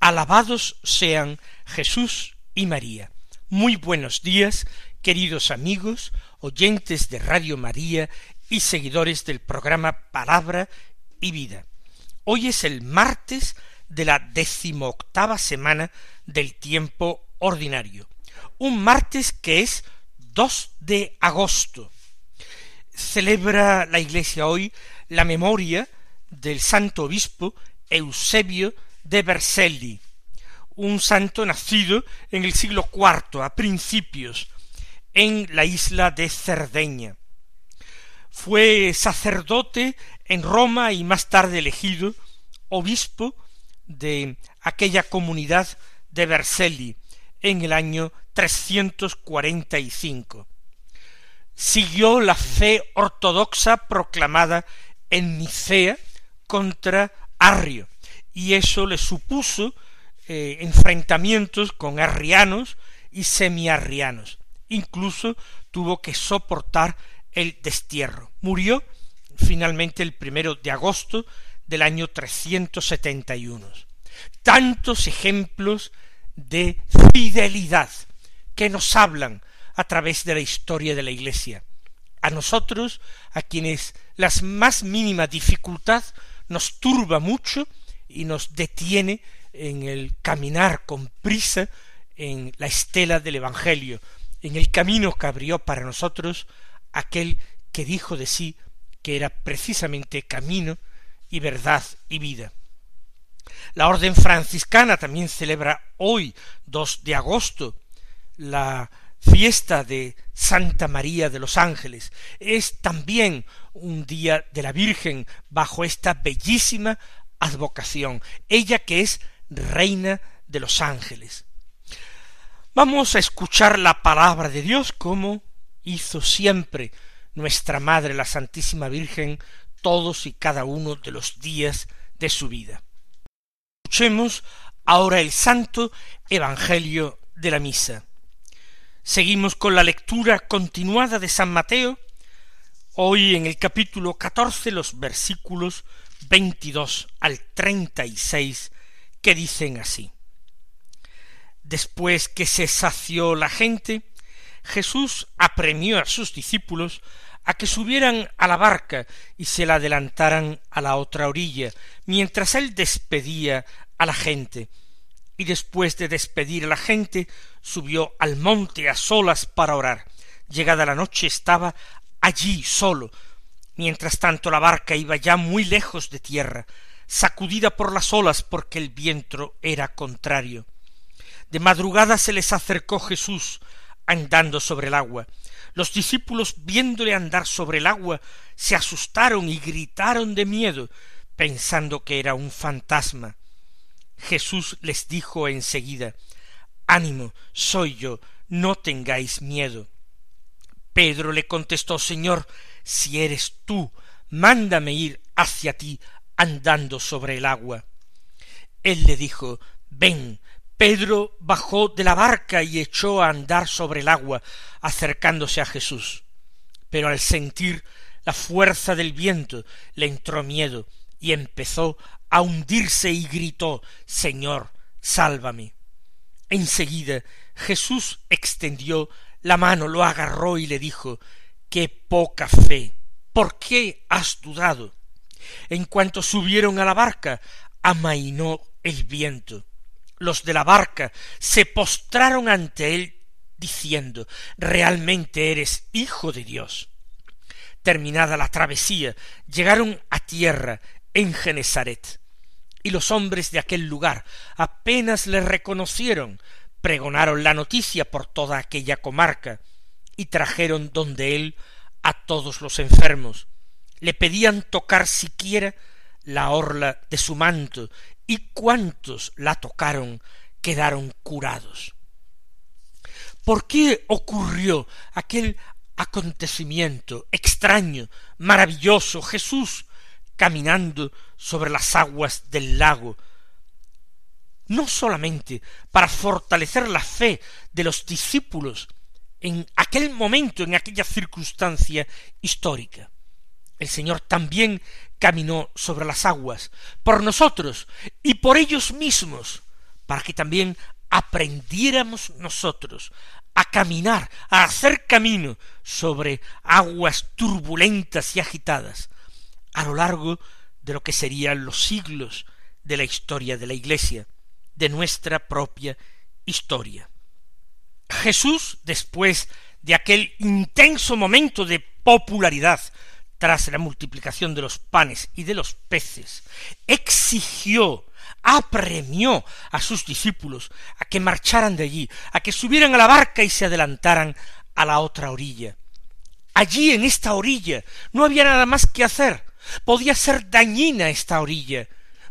Alabados sean Jesús y María. Muy buenos días, queridos amigos, oyentes de Radio María y seguidores del programa Palabra y Vida. Hoy es el martes de la decimoctava semana del tiempo ordinario. Un martes que es 2 de agosto celebra la Iglesia hoy la memoria del santo obispo Eusebio de Vercelli, un santo nacido en el siglo IV, a principios, en la isla de Cerdeña. Fue sacerdote en Roma y más tarde elegido obispo de aquella comunidad de Vercelli en el año 345 siguió la fe ortodoxa proclamada en Nicea contra Arrio, y eso le supuso eh, enfrentamientos con arrianos y semiarrianos. Incluso tuvo que soportar el destierro. Murió finalmente el primero de agosto del año 371. Tantos ejemplos de fidelidad que nos hablan a través de la historia de la Iglesia. A nosotros, a quienes la más mínima dificultad nos turba mucho y nos detiene en el caminar con prisa en la estela del Evangelio, en el camino que abrió para nosotros aquel que dijo de sí que era precisamente camino y verdad y vida. La orden franciscana también celebra hoy, 2 de agosto, la fiesta de Santa María de los Ángeles. Es también un día de la Virgen bajo esta bellísima advocación, ella que es reina de los ángeles. Vamos a escuchar la palabra de Dios como hizo siempre nuestra Madre la Santísima Virgen todos y cada uno de los días de su vida. Escuchemos ahora el santo Evangelio de la Misa. Seguimos con la lectura continuada de San Mateo, hoy en el capítulo catorce los versículos veintidós al treinta y seis que dicen así. Después que se sació la gente, Jesús apremió a sus discípulos a que subieran a la barca y se la adelantaran a la otra orilla, mientras él despedía a la gente, y después de despedir a la gente, subió al monte a solas para orar. Llegada la noche estaba allí solo. Mientras tanto la barca iba ya muy lejos de tierra, sacudida por las olas porque el viento era contrario. De madrugada se les acercó Jesús andando sobre el agua. Los discípulos viéndole andar sobre el agua se asustaron y gritaron de miedo, pensando que era un fantasma. Jesús les dijo enseguida Ánimo, soy yo, no tengáis miedo. Pedro le contestó Señor, si eres tú, mándame ir hacia ti andando sobre el agua. Él le dijo Ven. Pedro bajó de la barca y echó a andar sobre el agua, acercándose a Jesús. Pero al sentir la fuerza del viento le entró miedo y empezó a hundirse y gritó Señor, sálvame. Enseguida Jesús extendió la mano, lo agarró y le dijo Qué poca fe. ¿Por qué has dudado? En cuanto subieron a la barca, amainó el viento. Los de la barca se postraron ante él diciendo Realmente eres hijo de Dios. Terminada la travesía, llegaron a tierra en Genesaret. Y los hombres de aquel lugar apenas le reconocieron, pregonaron la noticia por toda aquella comarca, y trajeron donde él a todos los enfermos, le pedían tocar siquiera la orla de su manto, y cuantos la tocaron quedaron curados. ¿Por qué ocurrió aquel acontecimiento extraño, maravilloso, Jesús caminando sobre las aguas del lago, no solamente para fortalecer la fe de los discípulos en aquel momento, en aquella circunstancia histórica. El Señor también caminó sobre las aguas por nosotros y por ellos mismos, para que también aprendiéramos nosotros a caminar, a hacer camino sobre aguas turbulentas y agitadas, a lo largo de lo que serían los siglos de la historia de la Iglesia, de nuestra propia historia. Jesús, después de aquel intenso momento de popularidad tras la multiplicación de los panes y de los peces, exigió apremió a sus discípulos a que marcharan de allí, a que subieran a la barca y se adelantaran a la otra orilla. Allí en esta orilla no había nada más que hacer. Podía ser dañina esta orilla,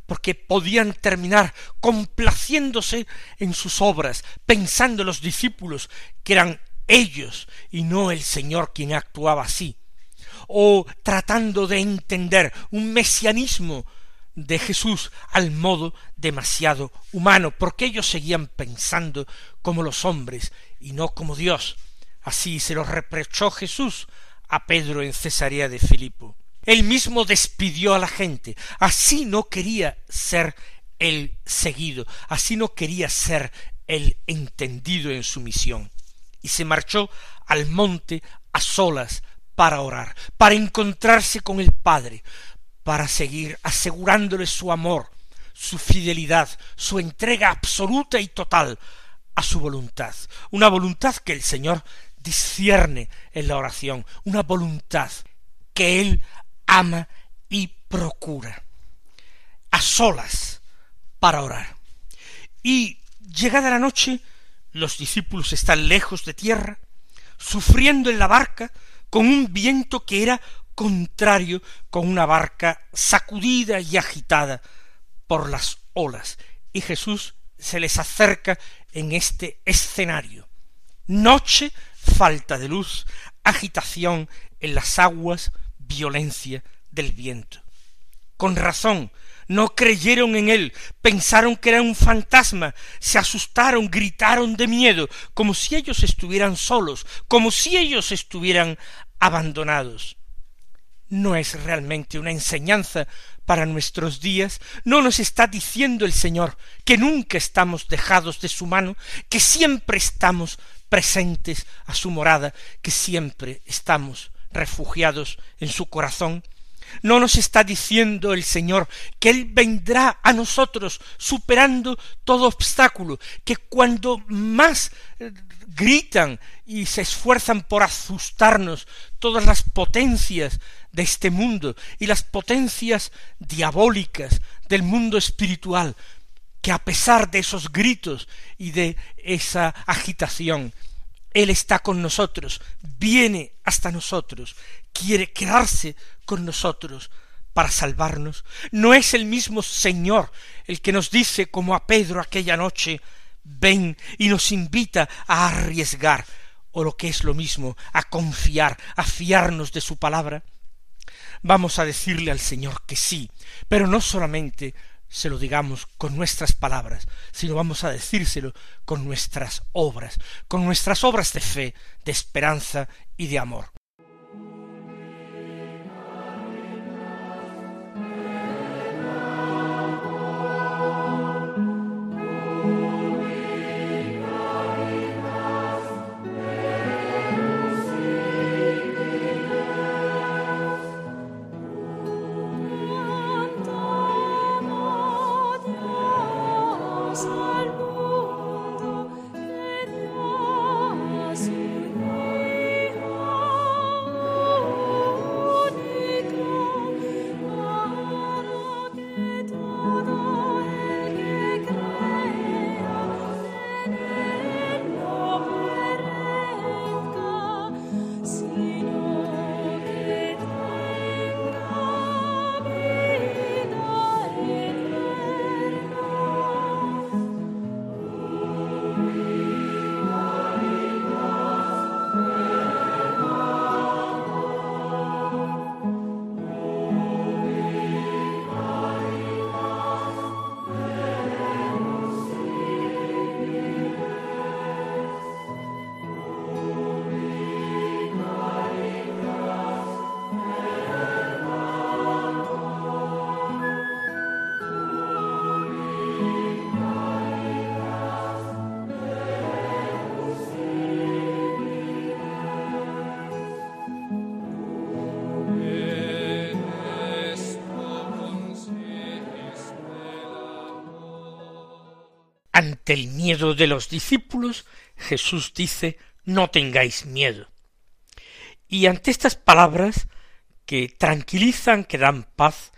porque podían terminar complaciéndose en sus obras, pensando los discípulos que eran ellos y no el Señor quien actuaba así, o tratando de entender un mesianismo de Jesús al modo demasiado humano, porque ellos seguían pensando como los hombres y no como Dios. Así se lo reprochó Jesús a Pedro en Cesarea de Filipo. Él mismo despidió a la gente. Así no quería ser el seguido, así no quería ser el entendido en su misión. Y se marchó al monte a solas para orar, para encontrarse con el Padre, para seguir asegurándole su amor, su fidelidad, su entrega absoluta y total a su voluntad, una voluntad que el Señor discierne en la oración, una voluntad que Él ama y procura, a solas para orar. Y llegada la noche, los discípulos están lejos de tierra, sufriendo en la barca con un viento que era contrario con una barca sacudida y agitada por las olas, y Jesús se les acerca en este escenario. Noche, falta de luz, agitación en las aguas, violencia del viento. Con razón, no creyeron en él, pensaron que era un fantasma, se asustaron, gritaron de miedo, como si ellos estuvieran solos, como si ellos estuvieran abandonados no es realmente una enseñanza para nuestros días, no nos está diciendo el Señor que nunca estamos dejados de su mano, que siempre estamos presentes a su morada, que siempre estamos refugiados en su corazón, no nos está diciendo el Señor que Él vendrá a nosotros superando todo obstáculo, que cuando más eh, gritan y se esfuerzan por asustarnos todas las potencias de este mundo y las potencias diabólicas del mundo espiritual, que a pesar de esos gritos y de esa agitación, Él está con nosotros, viene hasta nosotros, quiere quedarse con nosotros para salvarnos. No es el mismo Señor el que nos dice, como a Pedro aquella noche, ven y nos invita a arriesgar, o lo que es lo mismo, a confiar, a fiarnos de su palabra vamos a decirle al Señor que sí, pero no solamente se lo digamos con nuestras palabras, sino vamos a decírselo con nuestras obras, con nuestras obras de fe, de esperanza y de amor. Ante el miedo de los discípulos, Jesús dice no tengáis miedo. Y ante estas palabras que tranquilizan, que dan paz,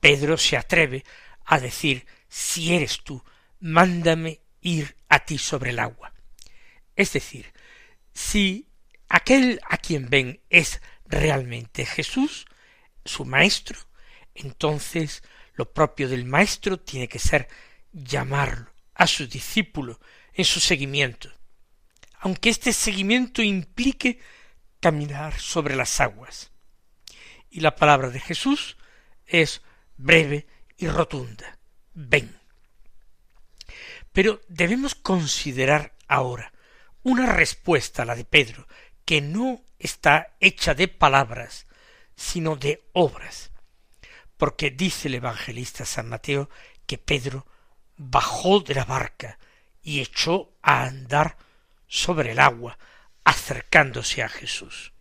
Pedro se atreve a decir si eres tú, mándame ir a ti sobre el agua. Es decir, si aquel a quien ven es realmente Jesús, su maestro, entonces lo propio del maestro tiene que ser llamarlo a su discípulo en su seguimiento, aunque este seguimiento implique caminar sobre las aguas. Y la palabra de Jesús es breve y rotunda. Ven. Pero debemos considerar ahora una respuesta a la de Pedro, que no está hecha de palabras, sino de obras. Porque dice el evangelista San Mateo que Pedro bajó de la barca y echó a andar sobre el agua, acercándose a Jesús.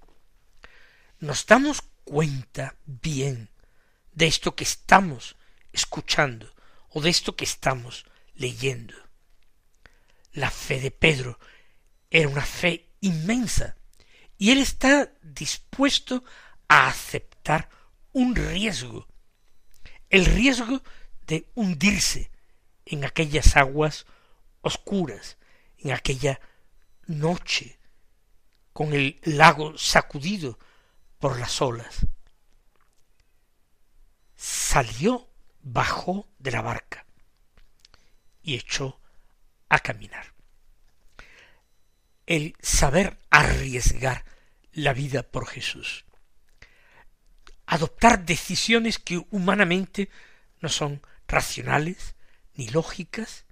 Nos damos cuenta bien de esto que estamos escuchando o de esto que estamos leyendo. La fe de Pedro era una fe inmensa y él está dispuesto a aceptar un riesgo, el riesgo de hundirse en aquellas aguas oscuras, en aquella noche, con el lago sacudido por las olas. Salió, bajó de la barca y echó a caminar. El saber arriesgar la vida por Jesús. Adoptar decisiones que humanamente no son racionales ni lógicas,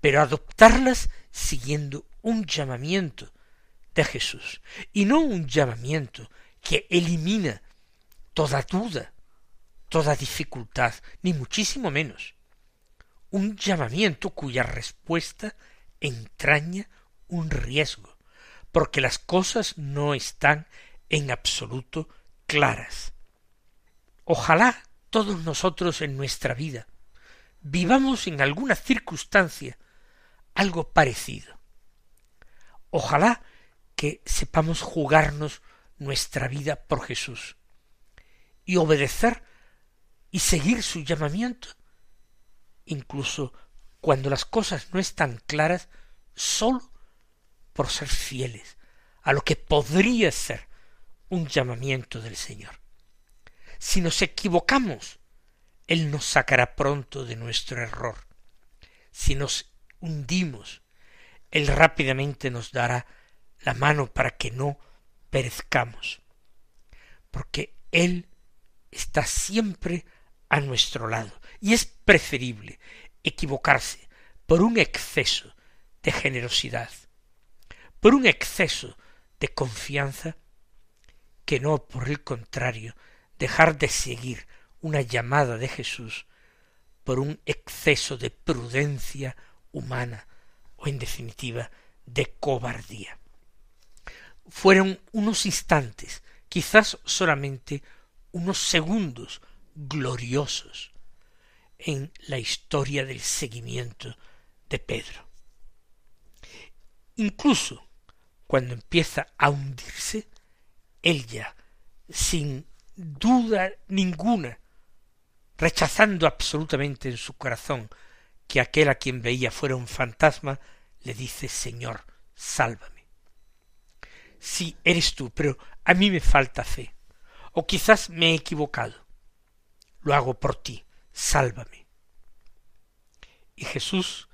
pero adoptarlas siguiendo un llamamiento de Jesús, y no un llamamiento que elimina toda duda, toda dificultad, ni muchísimo menos, un llamamiento cuya respuesta entraña un riesgo, porque las cosas no están en absoluto claras. Ojalá todos nosotros en nuestra vida vivamos en alguna circunstancia algo parecido. Ojalá que sepamos jugarnos nuestra vida por Jesús y obedecer y seguir su llamamiento, incluso cuando las cosas no están claras, sólo por ser fieles a lo que podría ser un llamamiento del Señor. Si nos equivocamos, Él nos sacará pronto de nuestro error. Si nos hundimos, Él rápidamente nos dará la mano para que no perezcamos, porque Él está siempre a nuestro lado, y es preferible equivocarse por un exceso de generosidad, por un exceso de confianza, que no por el contrario dejar de seguir una llamada de Jesús por un exceso de prudencia humana o en definitiva de cobardía. Fueron unos instantes, quizás solamente unos segundos gloriosos en la historia del seguimiento de Pedro. Incluso cuando empieza a hundirse, él ya, sin duda ninguna, rechazando absolutamente en su corazón que aquel a quien veía fuera un fantasma, le dice Señor, sálvame. Sí, eres tú, pero a mí me falta fe. O quizás me he equivocado. Lo hago por ti, sálvame. Y Jesús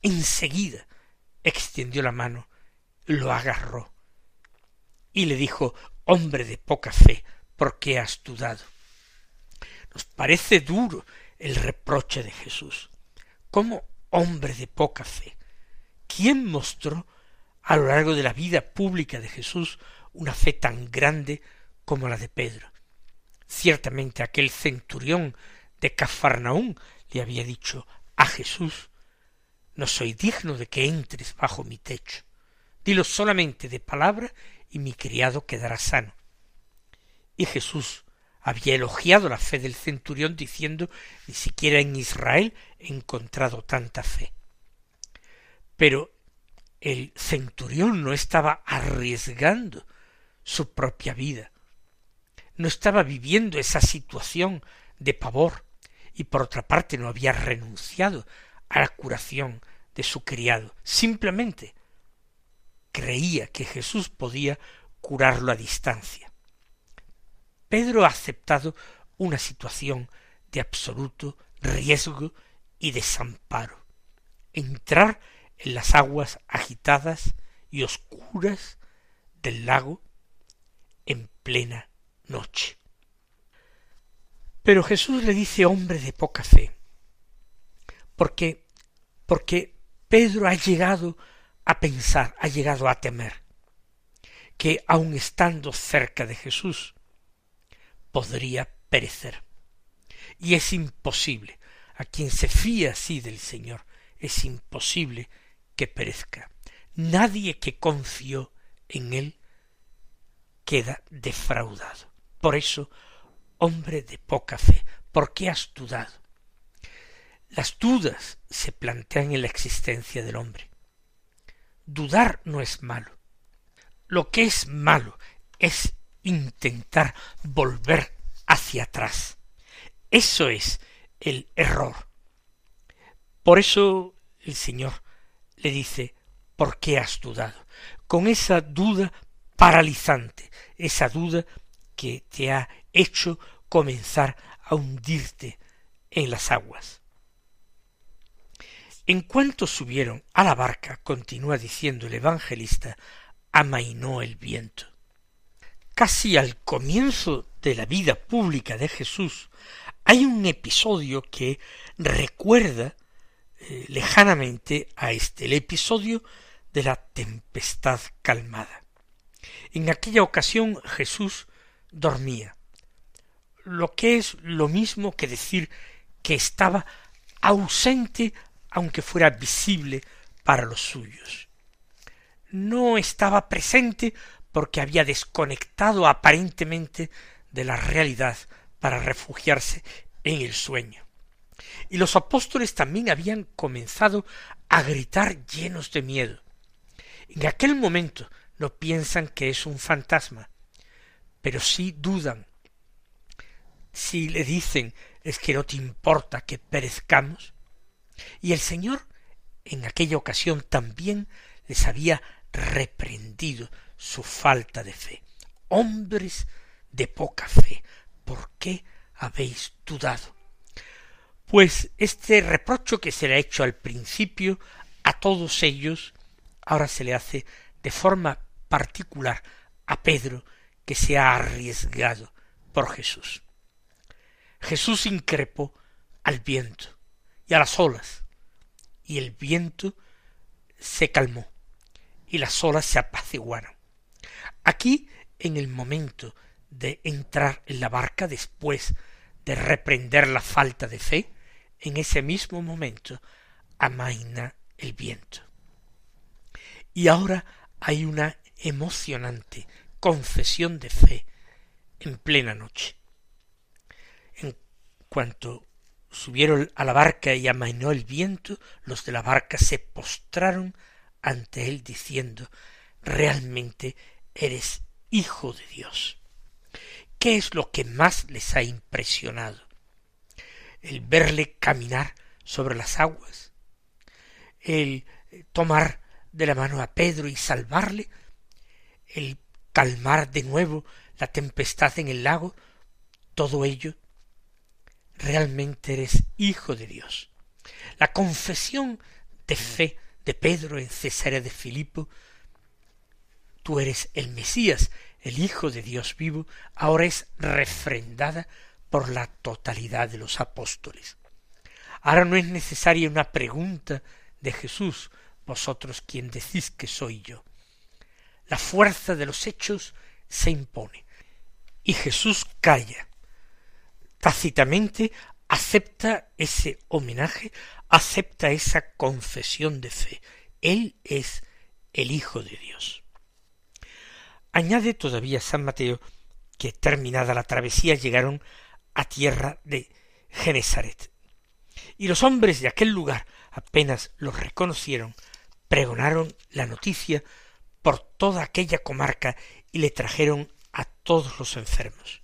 enseguida extendió la mano, lo agarró y le dijo, hombre de poca fe, ¿por qué has dudado? Nos parece duro el reproche de Jesús, como hombre de poca fe. ¿Quién mostró a lo largo de la vida pública de Jesús una fe tan grande como la de Pedro? Ciertamente aquel centurión de Cafarnaún le había dicho a Jesús no soy digno de que entres bajo mi techo. Dilo solamente de palabra y mi criado quedará sano. Y Jesús había elogiado la fe del centurión diciendo ni siquiera en Israel he encontrado tanta fe. Pero el centurión no estaba arriesgando su propia vida, no estaba viviendo esa situación de pavor, y por otra parte no había renunciado a la curación de su criado, simplemente creía que Jesús podía curarlo a distancia. Pedro ha aceptado una situación de absoluto riesgo y desamparo. Entrar en las aguas agitadas y oscuras del lago en plena noche. Pero Jesús le dice hombre de poca fe, porque porque Pedro ha llegado a pensar, ha llegado a temer que aun estando cerca de Jesús podría perecer. Y es imposible, a quien se fía así del Señor, es imposible que perezca. Nadie que confió en él queda defraudado. Por eso, hombre de poca fe, ¿por qué has dudado? Las dudas se plantean en la existencia del hombre. Dudar no es malo. Lo que es malo es intentar volver hacia atrás. Eso es el error. Por eso el Señor le dice, ¿por qué has dudado? Con esa duda paralizante, esa duda que te ha hecho comenzar a hundirte en las aguas. En cuanto subieron a la barca, continúa diciendo el evangelista, amainó el viento. Casi al comienzo de la vida pública de Jesús hay un episodio que recuerda eh, lejanamente a este, el episodio de la tempestad calmada. En aquella ocasión Jesús dormía, lo que es lo mismo que decir que estaba ausente aunque fuera visible para los suyos. No estaba presente porque había desconectado aparentemente de la realidad para refugiarse en el sueño. Y los apóstoles también habían comenzado a gritar llenos de miedo. En aquel momento no piensan que es un fantasma, pero sí dudan. Si le dicen es que no te importa que perezcamos, y el Señor en aquella ocasión también les había reprendido su falta de fe. Hombres de poca fe, ¿por qué habéis dudado? Pues este reprocho que se le ha hecho al principio a todos ellos, ahora se le hace de forma particular a Pedro, que se ha arriesgado por Jesús. Jesús increpó al viento y a las olas, y el viento se calmó, y las olas se apaciguaron. Aquí, en el momento de entrar en la barca después de reprender la falta de fe, en ese mismo momento amaina el viento. Y ahora hay una emocionante confesión de fe en plena noche. En cuanto subieron a la barca y amainó el viento, los de la barca se postraron ante él diciendo realmente eres hijo de Dios. ¿Qué es lo que más les ha impresionado? El verle caminar sobre las aguas, el tomar de la mano a Pedro y salvarle, el calmar de nuevo la tempestad en el lago, todo ello realmente eres hijo de Dios. La confesión de fe de Pedro en Cesarea de Filipo, tú eres el Mesías, el Hijo de Dios vivo, ahora es refrendada por la totalidad de los apóstoles. Ahora no es necesaria una pregunta de Jesús, vosotros quien decís que soy yo. La fuerza de los hechos se impone, y Jesús calla, tácitamente acepta ese homenaje, acepta esa confesión de fe. Él es el Hijo de Dios. Añade todavía San Mateo que terminada la travesía llegaron a tierra de Genezaret. Y los hombres de aquel lugar apenas los reconocieron pregonaron la noticia por toda aquella comarca y le trajeron a todos los enfermos.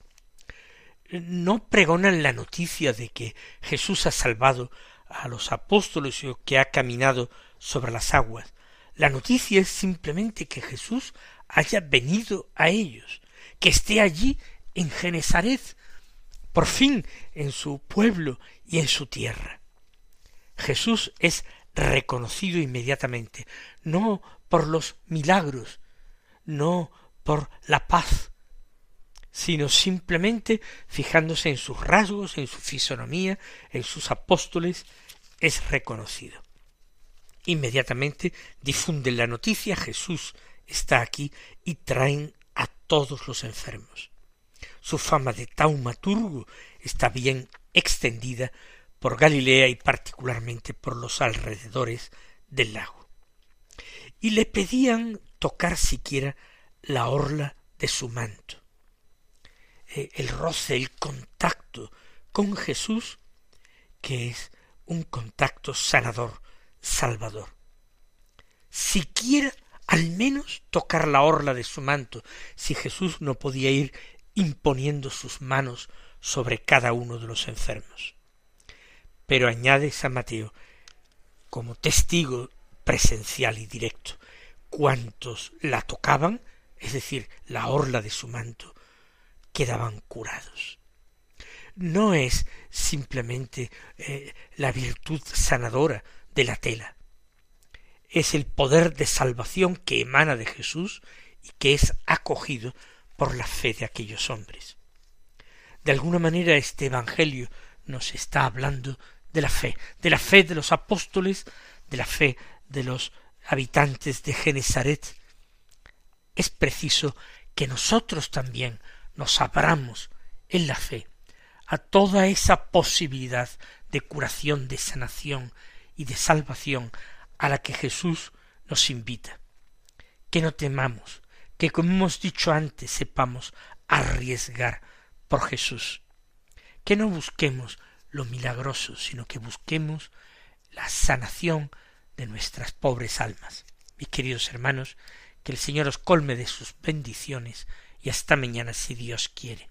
No pregonan la noticia de que Jesús ha salvado a los apóstoles o que ha caminado sobre las aguas. La noticia es simplemente que Jesús haya venido a ellos, que esté allí en Genesaret, por fin en su pueblo y en su tierra. Jesús es reconocido inmediatamente, no por los milagros, no por la paz, sino simplemente fijándose en sus rasgos, en su fisonomía, en sus apóstoles, es reconocido. Inmediatamente difunden la noticia, Jesús está aquí y traen a todos los enfermos. Su fama de taumaturgo está bien extendida por Galilea y particularmente por los alrededores del lago. Y le pedían tocar siquiera la orla de su manto. Eh, el roce, el contacto con Jesús, que es un contacto sanador, salvador. Siquiera al menos tocar la orla de su manto, si Jesús no podía ir imponiendo sus manos sobre cada uno de los enfermos. Pero añade San Mateo, como testigo presencial y directo, cuantos la tocaban, es decir, la orla de su manto, quedaban curados. No es simplemente eh, la virtud sanadora de la tela, es el poder de salvación que emana de Jesús y que es acogido por la fe de aquellos hombres. De alguna manera este Evangelio nos está hablando de la fe, de la fe de los apóstoles, de la fe de los habitantes de Genesaret. Es preciso que nosotros también nos abramos en la fe a toda esa posibilidad de curación, de sanación y de salvación a la que Jesús nos invita. Que no temamos, que como hemos dicho antes sepamos arriesgar por Jesús. Que no busquemos lo milagroso, sino que busquemos la sanación de nuestras pobres almas. Mis queridos hermanos, que el Señor os colme de sus bendiciones y hasta mañana si Dios quiere.